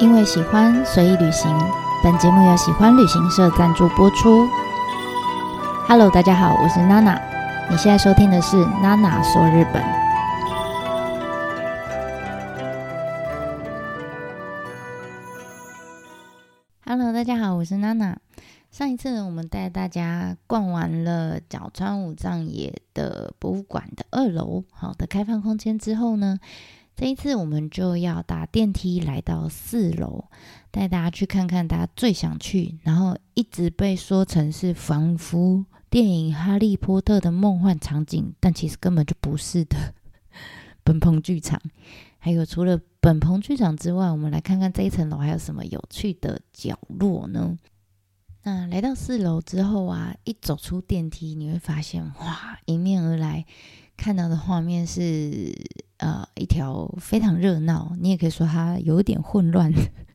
因为喜欢，随意旅行。本节目由喜欢旅行社赞助播出。Hello，大家好，我是娜娜。你现在收听的是娜娜说日本。Hello，大家好，我是娜娜。上一次呢，我们带大家逛完了角川武藏野的博物馆的二楼，好的开放空间之后呢，这一次我们就要搭电梯来到四楼，带大家去看看大家最想去，然后一直被说成是仿佛电影《哈利波特》的梦幻场景，但其实根本就不是的 本棚剧场。还有除了本棚剧场之外，我们来看看这一层楼还有什么有趣的角落呢？那来到四楼之后啊，一走出电梯，你会发现哇，迎面而来看到的画面是。呃，一条非常热闹，你也可以说它有点混乱，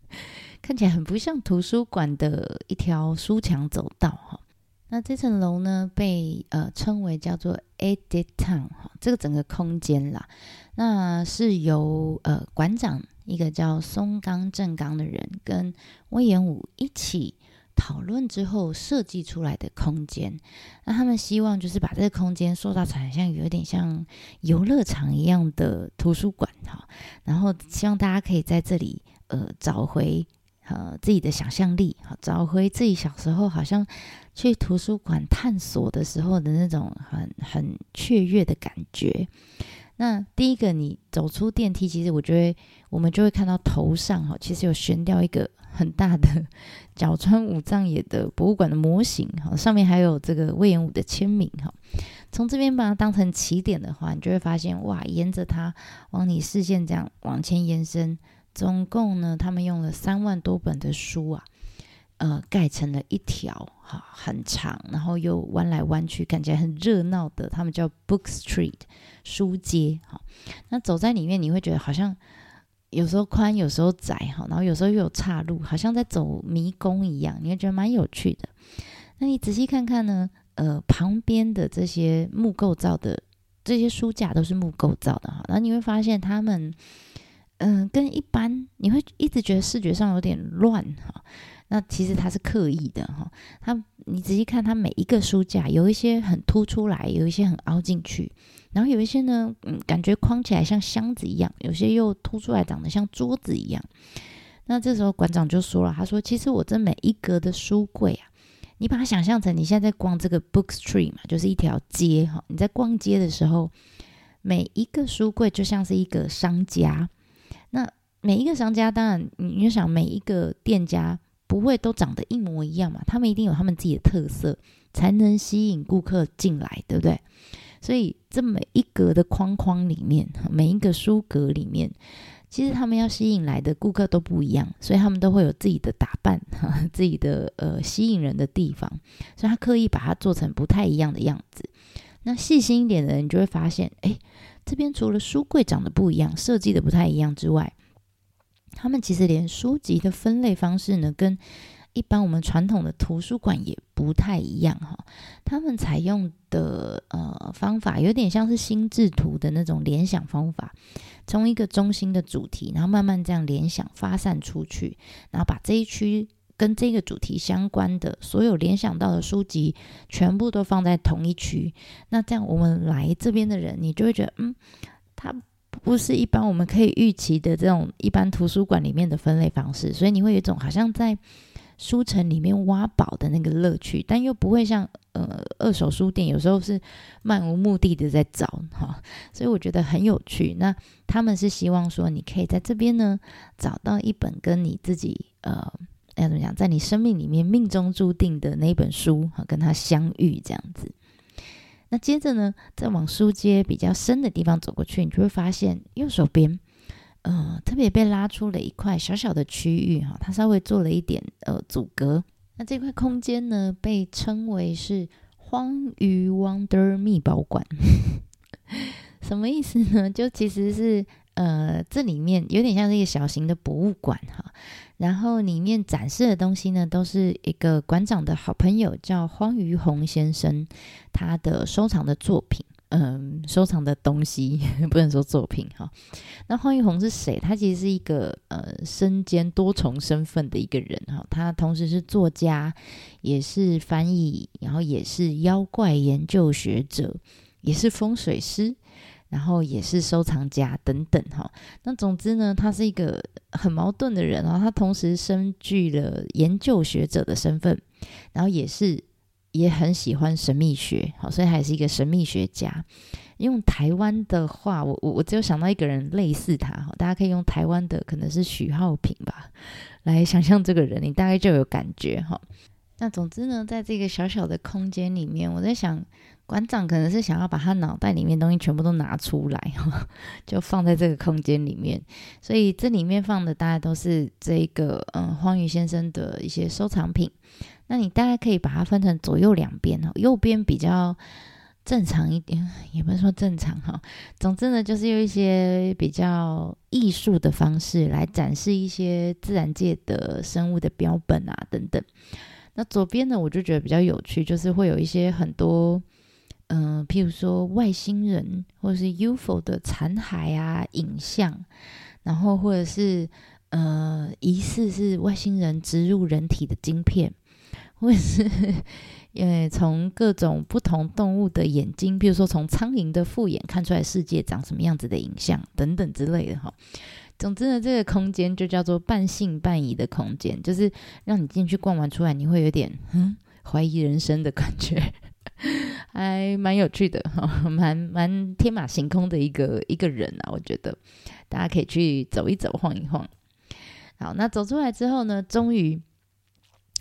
看起来很不像图书馆的一条书墙走道哈。那这层楼呢，被呃称为叫做 Edit Town 哈，这个整个空间啦，那是由呃馆长一个叫松冈正刚的人跟隈研吾一起。讨论之后设计出来的空间，那他们希望就是把这个空间塑造成像有点像游乐场一样的图书馆哈，然后希望大家可以在这里呃找回呃自己的想象力哈，找回自己小时候好像去图书馆探索的时候的那种很很雀跃的感觉。那第一个你走出电梯，其实我觉得我们就会看到头上哈，其实有悬吊一个。很大的 角川武藏野的博物馆的模型哈，上面还有这个魏延武的签名哈。从这边把它当成起点的话，你就会发现哇，沿着它往你视线这样往前延伸，总共呢，他们用了三万多本的书啊，呃，盖成了一条哈很长，然后又弯来弯去，看起来很热闹的，他们叫 Book Street 书街哈。那走在里面，你会觉得好像。有时候宽，有时候窄，哈，然后有时候又有岔路，好像在走迷宫一样，你会觉得蛮有趣的。那你仔细看看呢？呃，旁边的这些木构造的这些书架都是木构造的哈，然后你会发现它们，嗯、跟一般你会一直觉得视觉上有点乱哈。那其实它是刻意的哈，它你仔细看它每一个书架，有一些很凸出来，有一些很凹进去。然后有一些呢，嗯，感觉框起来像箱子一样，有些又凸出来，长得像桌子一样。那这时候馆长就说了，他说：“其实我这每一格的书柜啊，你把它想象成你现在在逛这个 Book Street 嘛，就是一条街哈。你在逛街的时候，每一个书柜就像是一个商家。那每一个商家，当然你就想每一个店家不会都长得一模一样嘛，他们一定有他们自己的特色，才能吸引顾客进来，对不对？”所以，这每一格的框框里面，每一个书格里面，其实他们要吸引来的顾客都不一样，所以他们都会有自己的打扮，自己的呃吸引人的地方，所以他刻意把它做成不太一样的样子。那细心一点的人，就会发现，哎，这边除了书柜长得不一样，设计的不太一样之外，他们其实连书籍的分类方式呢，跟一般我们传统的图书馆也不太一样哈，他们采用的呃方法有点像是心智图的那种联想方法，从一个中心的主题，然后慢慢这样联想发散出去，然后把这一区跟这个主题相关的所有联想到的书籍全部都放在同一区。那这样我们来这边的人，你就会觉得，嗯，他不是一般我们可以预期的这种一般图书馆里面的分类方式，所以你会有一种好像在。书城里面挖宝的那个乐趣，但又不会像呃二手书店有时候是漫无目的的在找哈，所以我觉得很有趣。那他们是希望说，你可以在这边呢找到一本跟你自己呃要怎么讲，在你生命里面命中注定的那本书哈，跟他相遇这样子。那接着呢，再往书街比较深的地方走过去，你就会发现右手边。呃，特别被拉出了一块小小的区域哈，它稍微做了一点呃阻隔。那这块空间呢，被称为是荒鱼 Wonder 密宝馆，什么意思呢？就其实是呃，这里面有点像是一个小型的博物馆哈，然后里面展示的东西呢，都是一个馆长的好朋友叫荒鱼弘先生他的收藏的作品。嗯，收藏的东西 不能说作品哈。那黄玉红是谁？他其实是一个呃身兼多重身份的一个人哈。他同时是作家，也是翻译，然后也是妖怪研究学者，也是风水师，然后也是收藏家等等哈。那总之呢，他是一个很矛盾的人啊。他同时身具了研究学者的身份，然后也是。也很喜欢神秘学，好，所以还是一个神秘学家。用台湾的话，我我我只有想到一个人类似他，哈，大家可以用台湾的，可能是许浩平吧，来想象这个人，你大概就有感觉，哈。那总之呢，在这个小小的空间里面，我在想，馆长可能是想要把他脑袋里面东西全部都拿出来，就放在这个空间里面。所以这里面放的大概都是这个，嗯，荒鱼先生的一些收藏品。那你大概可以把它分成左右两边哦，右边比较正常一点，也不是说正常哈。总之呢，就是用一些比较艺术的方式来展示一些自然界的生物的标本啊等等。那左边呢，我就觉得比较有趣，就是会有一些很多，嗯、譬如说外星人或是 UFO 的残骸啊影像，然后或者是呃疑似是外星人植入人体的晶片。或者是因为从各种不同动物的眼睛，比如说从苍蝇的复眼看出来世界长什么样子的影像等等之类的哈。总之呢，这个空间就叫做半信半疑的空间，就是让你进去逛完出来，你会有点嗯怀疑人生的感觉，还蛮有趣的哈，蛮蛮天马行空的一个一个人啊，我觉得大家可以去走一走，晃一晃。好，那走出来之后呢，终于。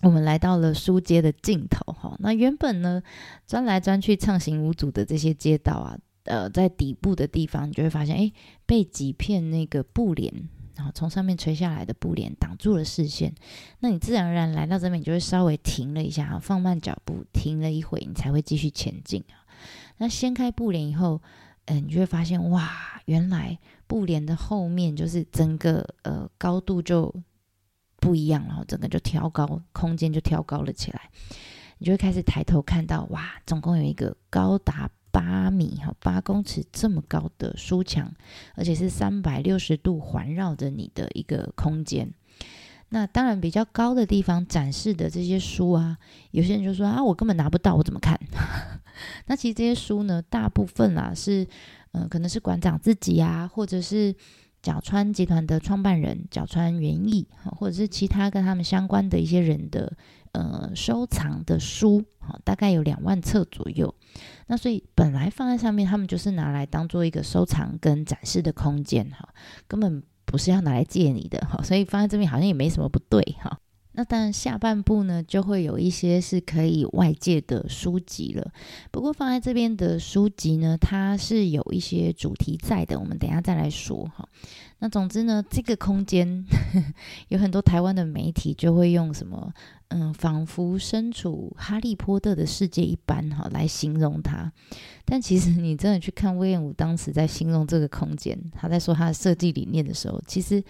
我们来到了书街的尽头，哈，那原本呢，钻来钻去畅行无阻的这些街道啊，呃，在底部的地方，你就会发现，哎，被几片那个布帘，然后从上面垂下来的布帘挡住了视线。那你自然而然来到这边，你就会稍微停了一下，放慢脚步，停了一会，你才会继续前进啊。那掀开布帘以后，嗯、你就会发现，哇，原来布帘的后面就是整个呃高度就。不一样，然后整个就挑高，空间就挑高了起来。你就会开始抬头看到，哇，总共有一个高达八米哈八公尺这么高的书墙，而且是三百六十度环绕着你的一个空间。那当然，比较高的地方展示的这些书啊，有些人就说啊，我根本拿不到，我怎么看？那其实这些书呢，大部分啊是，嗯、可能是馆长自己啊，或者是。角川集团的创办人角川元义，或者是其他跟他们相关的一些人的呃收藏的书，大概有两万册左右。那所以本来放在上面，他们就是拿来当做一个收藏跟展示的空间哈，根本不是要拿来借你的哈，所以放在这边好像也没什么不对哈。那当然下半部呢，就会有一些是可以外借的书籍了。不过放在这边的书籍呢，它是有一些主题在的，我们等下再来说哈。那总之呢，这个空间 有很多台湾的媒体就会用什么，嗯，仿佛身处哈利波特的世界一般哈来形容它。但其实你真的去看隈研吾当时在形容这个空间，他在说他的设计理念的时候，其实。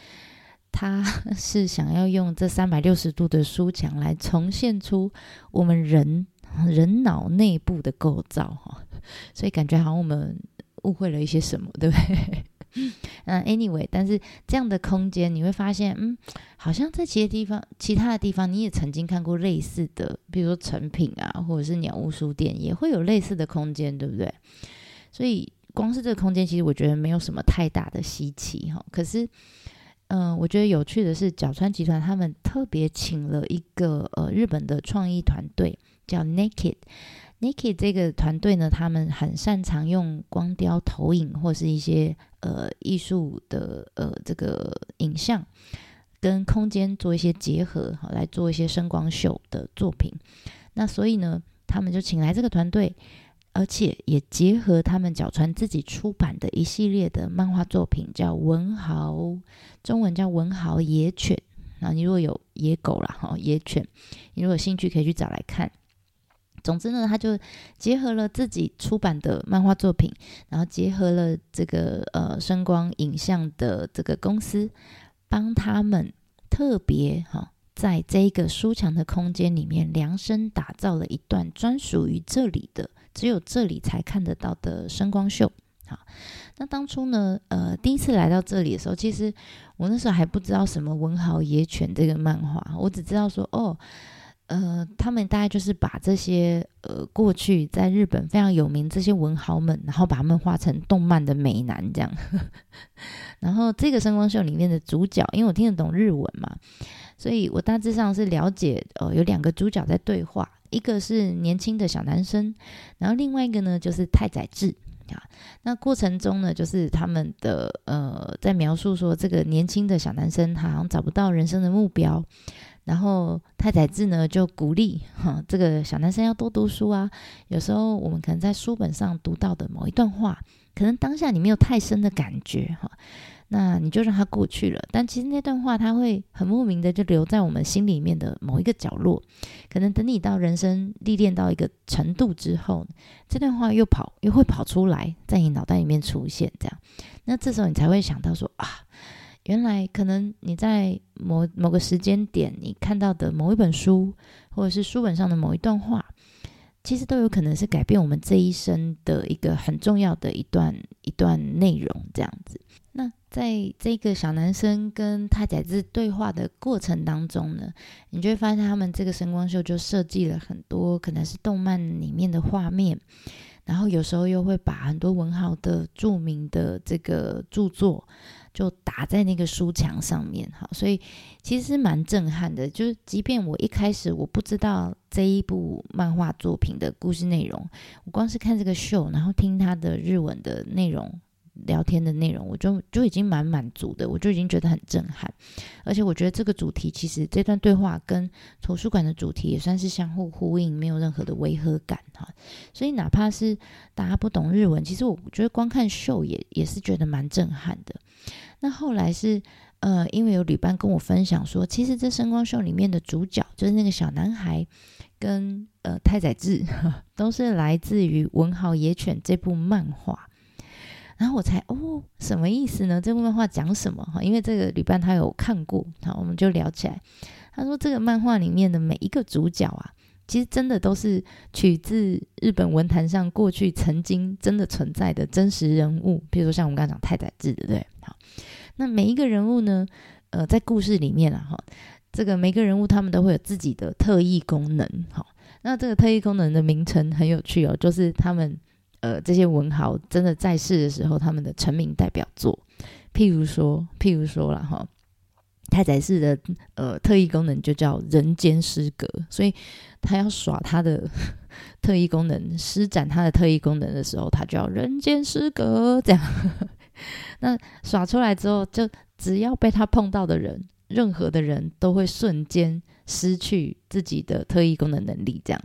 他 是想要用这三百六十度的书墙来重现出我们人人脑内部的构造哈，所以感觉好像我们误会了一些什么，对不对？嗯，anyway，但是这样的空间你会发现，嗯，好像在其他地方、其他的地方，你也曾经看过类似的，比如说成品啊，或者是鸟屋书店，也会有类似的空间，对不对？所以光是这个空间，其实我觉得没有什么太大的稀奇哈，可是。嗯，我觉得有趣的是，角川集团他们特别请了一个呃日本的创意团队，叫 Naked。Nike 这个团队呢，他们很擅长用光雕投影或是一些呃艺术的呃这个影像跟空间做一些结合，好来做一些声光秀的作品。那所以呢，他们就请来这个团队。而且也结合他们角川自己出版的一系列的漫画作品，叫文豪，中文叫文豪野犬。啊，你如果有野狗啦，哈，野犬，你如果有兴趣可以去找来看。总之呢，他就结合了自己出版的漫画作品，然后结合了这个呃声光影像的这个公司，帮他们特别哈，在这一个书墙的空间里面量身打造了一段专属于这里的。只有这里才看得到的声光秀。好，那当初呢，呃，第一次来到这里的时候，其实我那时候还不知道什么文豪野犬这个漫画，我只知道说，哦。呃，他们大概就是把这些呃过去在日本非常有名这些文豪们，然后把他们画成动漫的美男这样。然后这个声光秀里面的主角，因为我听得懂日文嘛，所以我大致上是了解，呃，有两个主角在对话，一个是年轻的小男生，然后另外一个呢就是太宰治啊。那过程中呢，就是他们的呃在描述说，这个年轻的小男生他好像找不到人生的目标。然后太宰治呢就鼓励哈这个小男生要多读书啊。有时候我们可能在书本上读到的某一段话，可能当下你没有太深的感觉哈，那你就让它过去了。但其实那段话它会很莫名的就留在我们心里面的某一个角落。可能等你到人生历练到一个程度之后，这段话又跑又会跑出来，在你脑袋里面出现这样。那这时候你才会想到说啊。原来可能你在某某个时间点，你看到的某一本书，或者是书本上的某一段话，其实都有可能是改变我们这一生的一个很重要的一段一段内容。这样子，那在这个小男生跟太宰治对话的过程当中呢，你就会发现他们这个声光秀就设计了很多可能是动漫里面的画面，然后有时候又会把很多文豪的著名的这个著作。就打在那个书墙上面，好，所以其实蛮震撼的。就是即便我一开始我不知道这一部漫画作品的故事内容，我光是看这个秀，然后听他的日文的内容、聊天的内容，我就就已经蛮满足的，我就已经觉得很震撼。而且我觉得这个主题其实这段对话跟图书馆的主题也算是相互呼应，没有任何的违和感哈。所以哪怕是大家不懂日文，其实我觉得光看秀也也是觉得蛮震撼的。那后来是，呃，因为有旅伴跟我分享说，其实这声光秀里面的主角就是那个小男孩跟，呃太宰治 都是来自于《文豪野犬》这部漫画。然后我才哦，什么意思呢？这部漫画讲什么？哈，因为这个旅伴他有看过，好，我们就聊起来。他说，这个漫画里面的每一个主角啊，其实真的都是取自日本文坛上过去曾经真的存在的真实人物，比如说像我们刚刚讲太宰治，对不对？那每一个人物呢，呃，在故事里面啊，哈，这个每个人物他们都会有自己的特异功能，哈。那这个特异功能的名称很有趣哦，就是他们呃这些文豪真的在世的时候，他们的成名代表作，譬如说，譬如说了哈，太宰治的呃特异功能就叫人间失格，所以他要耍他的 特异功能，施展他的特异功能的时候，他就要人间失格这样。那耍出来之后，就只要被他碰到的人，任何的人都会瞬间失去自己的特异功能能力。这样，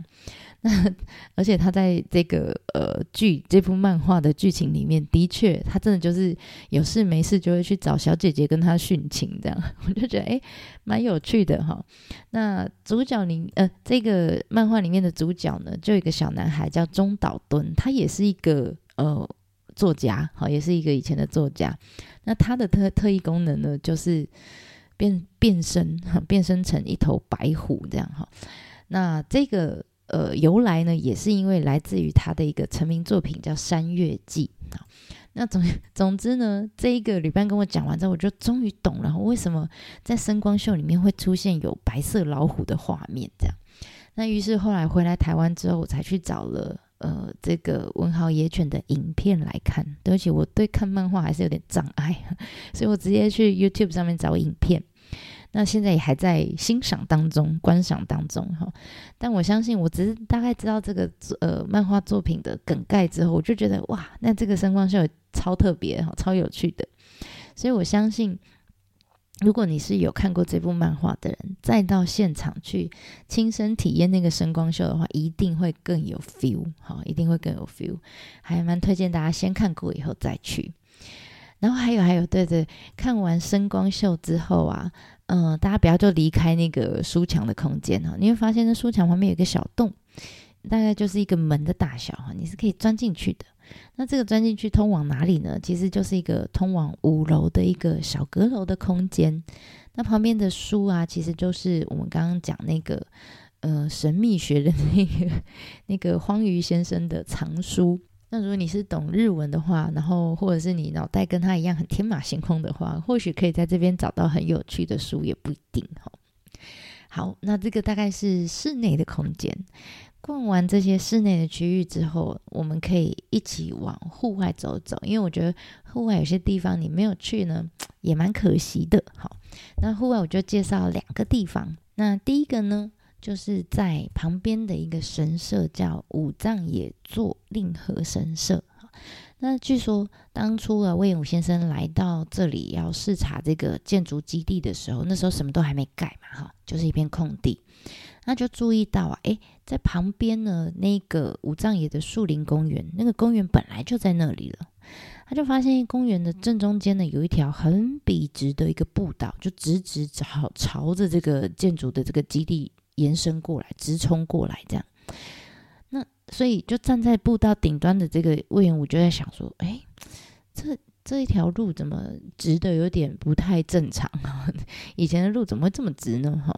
那而且他在这个呃剧这部漫画的剧情里面，的确他真的就是有事没事就会去找小姐姐跟他殉情。这样，我就觉得诶，蛮有趣的哈。那主角里呃这个漫画里面的主角呢，就有一个小男孩叫中岛敦，他也是一个呃。作家好，也是一个以前的作家。那他的特特异功能呢，就是变变身，变身成一头白虎这样哈。那这个呃由来呢，也是因为来自于他的一个成名作品叫《山月记》啊。那总总之呢，这一个旅伴跟我讲完之后，我就终于懂了，为什么在声光秀里面会出现有白色老虎的画面这样。那于是后来回来台湾之后，我才去找了。呃，这个文豪野犬的影片来看，对不起，我对看漫画还是有点障碍，所以我直接去 YouTube 上面找影片。那现在也还在欣赏当中、观赏当中哈。但我相信，我只是大概知道这个呃漫画作品的梗概之后，我就觉得哇，那这个声光秀超特别哈，超有趣的。所以我相信。如果你是有看过这部漫画的人，再到现场去亲身体验那个声光秀的话，一定会更有 feel，好，一定会更有 feel，还蛮推荐大家先看过以后再去。然后还有还有，对对，看完声光秀之后啊，嗯、大家不要就离开那个书墙的空间哈，你会发现那书墙旁边有一个小洞，大概就是一个门的大小哈，你是可以钻进去的。那这个钻进去通往哪里呢？其实就是一个通往五楼的一个小阁楼的空间。那旁边的书啊，其实就是我们刚刚讲那个呃神秘学的那个那个荒鱼先生的藏书。那如果你是懂日文的话，然后或者是你脑袋跟他一样很天马行空的话，或许可以在这边找到很有趣的书，也不一定哈。好，那这个大概是室内的空间。逛完这些室内的区域之后，我们可以一起往户外走走，因为我觉得户外有些地方你没有去呢，也蛮可惜的。好，那户外我就介绍两个地方。那第一个呢，就是在旁边的一个神社，叫五藏野座令和神社。那据说当初啊，隈研吾先生来到这里要视察这个建筑基地的时候，那时候什么都还没盖嘛，哈，就是一片空地。那就注意到啊，诶，在旁边呢，那个五藏野的树林公园，那个公园本来就在那里了。他就发现公园的正中间呢，有一条很笔直的一个步道，就直直朝朝着这个建筑的这个基地延伸过来，直冲过来这样。所以就站在步道顶端的这个隈研吾就在想说，诶，这。这一条路怎么直的有点不太正常啊？以前的路怎么会这么直呢？哈，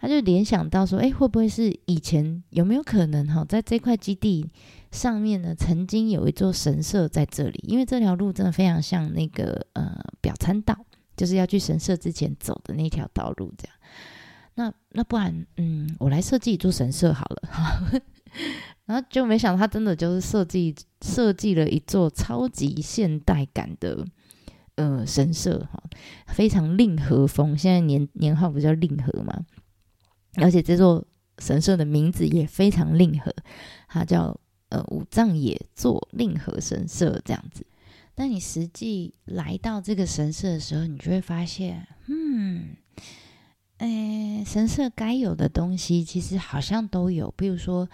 他就联想到说，哎，会不会是以前有没有可能哈，在这块基地上面呢，曾经有一座神社在这里？因为这条路真的非常像那个呃表参道，就是要去神社之前走的那条道路这样。那那不然，嗯，我来设计一座神社好了。然后就没想到，他真的就是设计设计了一座超级现代感的呃神社哈，非常令和风。现在年年号不叫令和嘛，而且这座神社的名字也非常令和，它叫呃五藏野座令和神社这样子。但你实际来到这个神社的时候，你就会发现，嗯。诶，神社该有的东西其实好像都有，比如说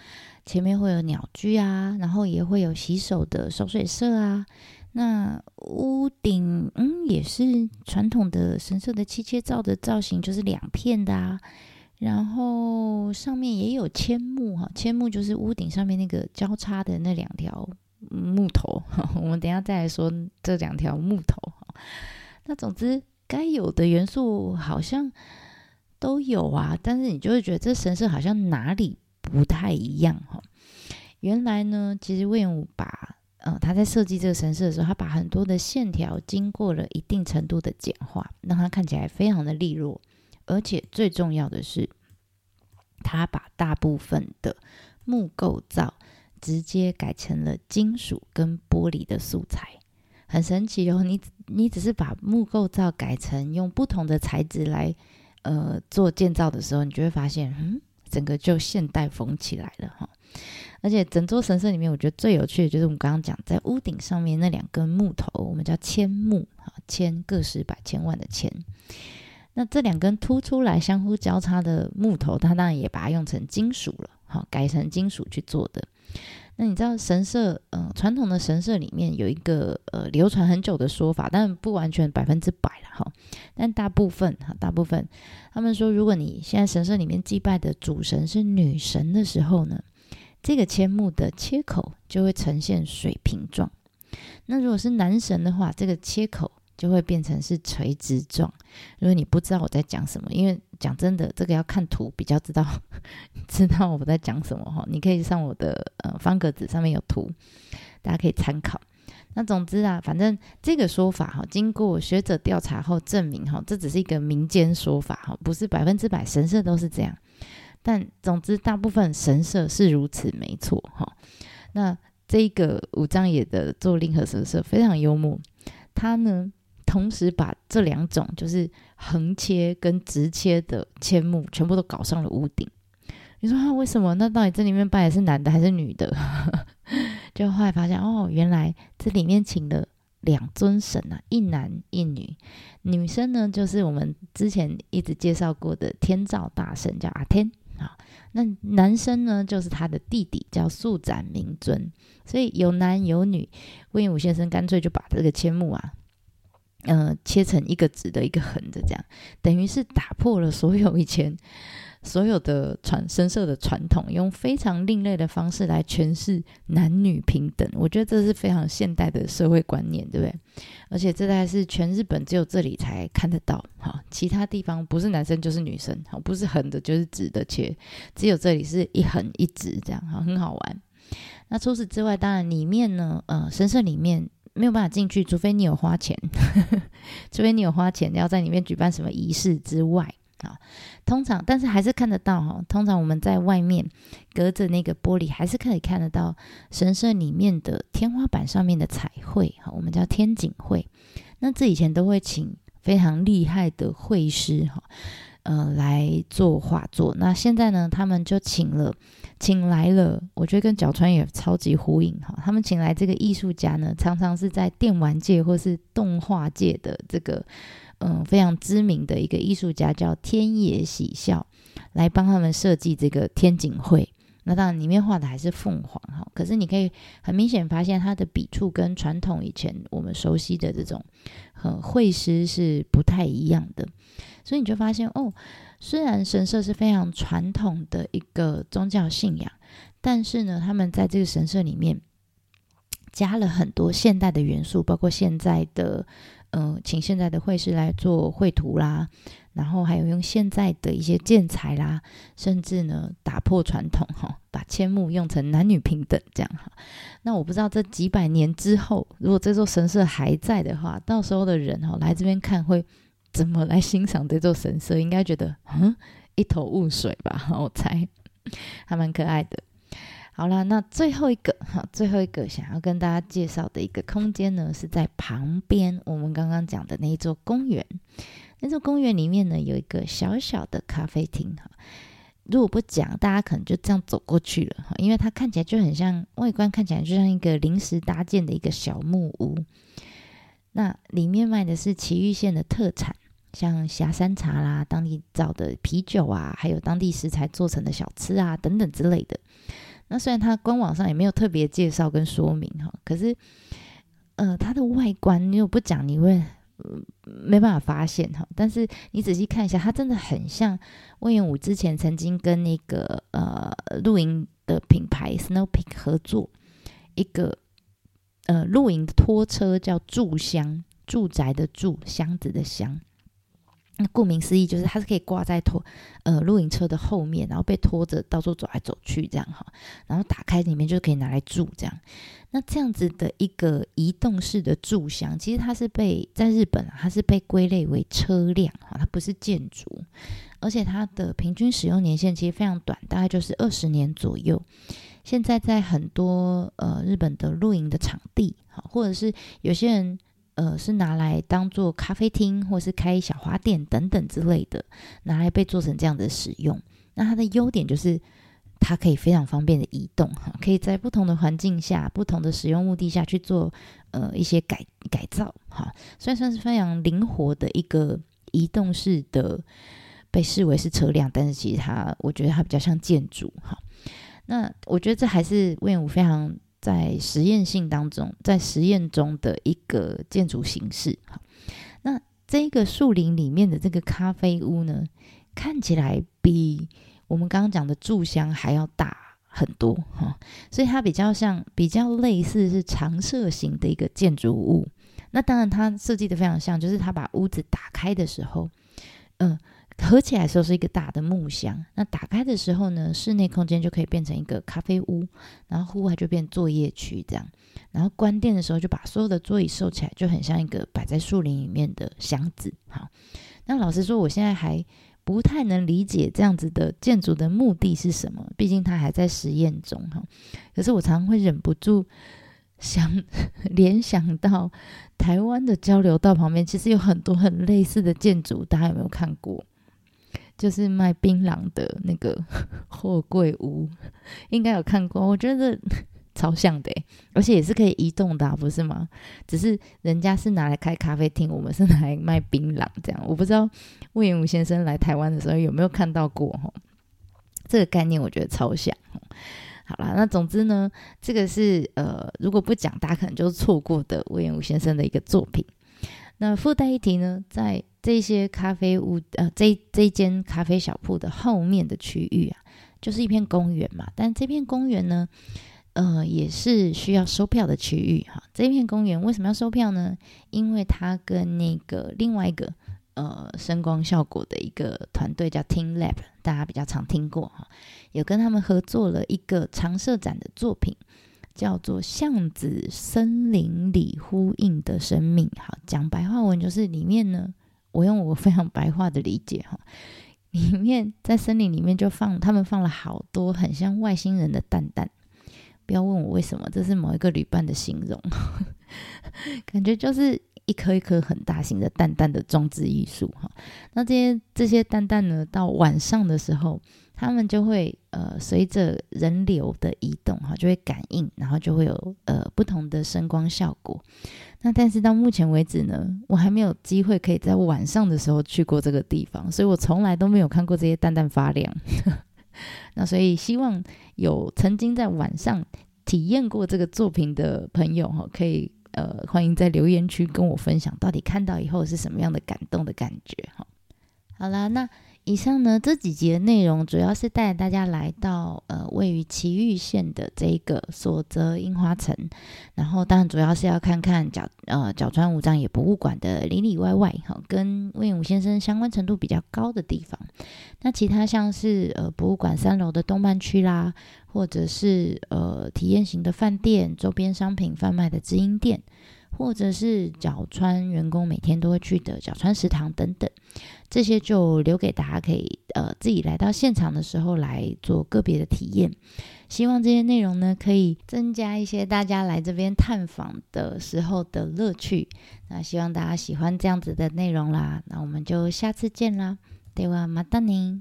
前面会有鸟居啊，然后也会有洗手的手水社啊。那屋顶，嗯，也是传统的神社的七切灶的造型，就是两片的啊。然后上面也有千木哈，千木就是屋顶上面那个交叉的那两条木头。我们等一下再来说这两条木头。那总之该有的元素好像。都有啊，但是你就会觉得这神社好像哪里不太一样哈。原来呢，其实隈研吾把呃他在设计这个神社的时候，他把很多的线条经过了一定程度的简化，让它看起来非常的利落，而且最重要的是，他把大部分的木构造直接改成了金属跟玻璃的素材，很神奇哦。你你只是把木构造改成用不同的材质来。呃，做建造的时候，你就会发现，嗯，整个就现代风起来了哈。而且整座神社里面，我觉得最有趣的就是我们刚刚讲，在屋顶上面那两根木头，我们叫千木哈，千个十百千万的千。那这两根凸出来、相互交叉的木头，它当然也把它用成金属了，哈，改成金属去做的。那你知道神社，呃，传统的神社里面有一个呃流传很久的说法，但不完全百分之百哈。但大部分哈，大部分他们说，如果你现在神社里面祭拜的主神是女神的时候呢，这个千目的切口就会呈现水平状。那如果是男神的话，这个切口。就会变成是垂直状。如果你不知道我在讲什么，因为讲真的，这个要看图比较知道，知道我在讲什么哈。你可以上我的呃方格子上面有图，大家可以参考。那总之啊，反正这个说法哈，经过学者调查后证明哈，这只是一个民间说法哈，不是百分之百神社都是这样。但总之，大部分神社是如此，没错哈。那这个武藏野的做令和神社非常幽默，他呢。同时把这两种就是横切跟直切的千木全部都搞上了屋顶。你说他为什么？那到底这里面拜的是男的还是女的？就后来发现哦，原来这里面请了两尊神啊，一男一女。女生呢，就是我们之前一直介绍过的天照大神，叫阿天啊。那男生呢，就是他的弟弟，叫素展明尊。所以有男有女。魏武先生干脆就把这个千木啊。呃，切成一个直的一个横的，这样等于是打破了所有以前所有的传深色的传统，用非常另类的方式来诠释男女平等。我觉得这是非常现代的社会观念，对不对？而且这还是全日本只有这里才看得到，哈，其他地方不是男生就是女生，哈，不是横的就是直的切，只有这里是一横一直这样，哈，很好玩。那除此之外，当然里面呢，呃，神社里面。没有办法进去，除非你有花钱，除非你有花钱要在里面举办什么仪式之外啊。通常，但是还是看得到哈。通常我们在外面隔着那个玻璃，还是可以看得到神社里面的天花板上面的彩绘哈。我们叫天井绘。那这以前都会请非常厉害的绘师哈。呃，来做画作。那现在呢，他们就请了，请来了。我觉得跟角川也超级呼应哈。他们请来这个艺术家呢，常常是在电玩界或是动画界的这个，嗯、非常知名的一个艺术家，叫天野喜孝，来帮他们设计这个天井绘。那当然，里面画的还是凤凰哈。可是你可以很明显发现，他的笔触跟传统以前我们熟悉的这种，呃，绘师是不太一样的。所以你就发现哦，虽然神社是非常传统的一个宗教信仰，但是呢，他们在这个神社里面加了很多现代的元素，包括现在的，嗯、请现在的绘师来做绘图啦，然后还有用现在的一些建材啦，甚至呢，打破传统哈，把千木用成男女平等这样哈。那我不知道这几百年之后，如果这座神社还在的话，到时候的人哈来这边看会。怎么来欣赏这座神社？应该觉得嗯一头雾水吧，我猜 还蛮可爱的。好了，那最后一个哈，最后一个想要跟大家介绍的一个空间呢，是在旁边我们刚刚讲的那一座公园。那座公园里面呢，有一个小小的咖啡厅哈。如果不讲，大家可能就这样走过去了哈，因为它看起来就很像，外观看起来就像一个临时搭建的一个小木屋。那里面卖的是埼玉县的特产。像霞山茶啦，当地造的啤酒啊，还有当地食材做成的小吃啊，等等之类的。那虽然它官网上也没有特别介绍跟说明哈，可是，呃，它的外观你又不讲，你会、没办法发现哈。但是你仔细看一下，它真的很像隈研吾之前曾经跟那个呃露营的品牌 Snow Peak 合作一个呃露营的拖车，叫住箱，住宅的住，箱子的箱。那顾名思义，就是它是可以挂在拖呃露营车的后面，然后被拖着到处走来走去这样哈。然后打开里面就可以拿来住这样。那这样子的一个移动式的住箱，其实它是被在日本啊，它是被归类为车辆哈，它不是建筑，而且它的平均使用年限其实非常短，大概就是二十年左右。现在在很多呃日本的露营的场地哈，或者是有些人。呃，是拿来当做咖啡厅，或是开小花店等等之类的，拿来被做成这样的使用。那它的优点就是，它可以非常方便的移动，哈，可以在不同的环境下、不同的使用目的下去做呃一些改改造，哈，所以算是非常灵活的一个移动式的，被视为是车辆，但是其实它，我觉得它比较像建筑，哈。那我觉得这还是隈研吾非常。在实验性当中，在实验中的一个建筑形式。好，那这个树林里面的这个咖啡屋呢，看起来比我们刚刚讲的柱箱还要大很多哈，所以它比较像，比较类似是长射型的一个建筑物。那当然，它设计的非常像，就是它把屋子打开的时候，嗯。合起来的时候是一个大的木箱，那打开的时候呢，室内空间就可以变成一个咖啡屋，然后户外就变作业区这样，然后关店的时候就把所有的桌椅收起来，就很像一个摆在树林里面的箱子。好，那老实说，我现在还不太能理解这样子的建筑的目的是什么，毕竟它还在实验中哈。可是我常常会忍不住想 联想到台湾的交流道旁边，其实有很多很类似的建筑，大家有没有看过？就是卖槟榔的那个 货柜屋，应该有看过。我觉得超像的，而且也是可以移动的，不是吗？只是人家是拿来开咖啡厅，我们是拿来卖槟榔这样。我不知道魏延武先生来台湾的时候有没有看到过哈？这个概念我觉得超像。好啦，那总之呢，这个是呃，如果不讲，大家可能就错过的魏延武先生的一个作品。那附带一提呢，在这些咖啡屋呃，这这间咖啡小铺的后面的区域啊，就是一片公园嘛。但这片公园呢，呃，也是需要收票的区域哈。这片公园为什么要收票呢？因为它跟那个另外一个呃声光效果的一个团队叫 teamLab，大家比较常听过哈，有跟他们合作了一个常设展的作品。叫做巷子森林里呼应的生命，好，讲白话文就是里面呢，我用我非常白话的理解哈，里面在森林里面就放他们放了好多很像外星人的蛋蛋，不要问我为什么，这是某一个旅伴的形容，感觉就是一颗一颗很大型的蛋蛋的装置艺术哈。那这些这些蛋蛋呢，到晚上的时候。他们就会呃随着人流的移动哈，就会感应，然后就会有呃不同的声光效果。那但是到目前为止呢，我还没有机会可以在晚上的时候去过这个地方，所以我从来都没有看过这些蛋蛋发亮。那所以希望有曾经在晚上体验过这个作品的朋友哈，可以呃欢迎在留言区跟我分享，到底看到以后是什么样的感动的感觉哈。好啦，那。以上呢，这几集的内容主要是带大家来到呃位于埼玉县的这个所泽樱花城，然后当然主要是要看看角呃角川武藏野博物馆的里里外外哈，跟隈研吾先生相关程度比较高的地方。那其他像是呃博物馆三楼的动漫区啦，或者是呃体验型的饭店、周边商品贩卖的直营店。或者是角川员工每天都会去的角川食堂等等，这些就留给大家可以呃自己来到现场的时候来做个别的体验。希望这些内容呢可以增加一些大家来这边探访的时候的乐趣。那希望大家喜欢这样子的内容啦。那我们就下次见啦，ではまたね。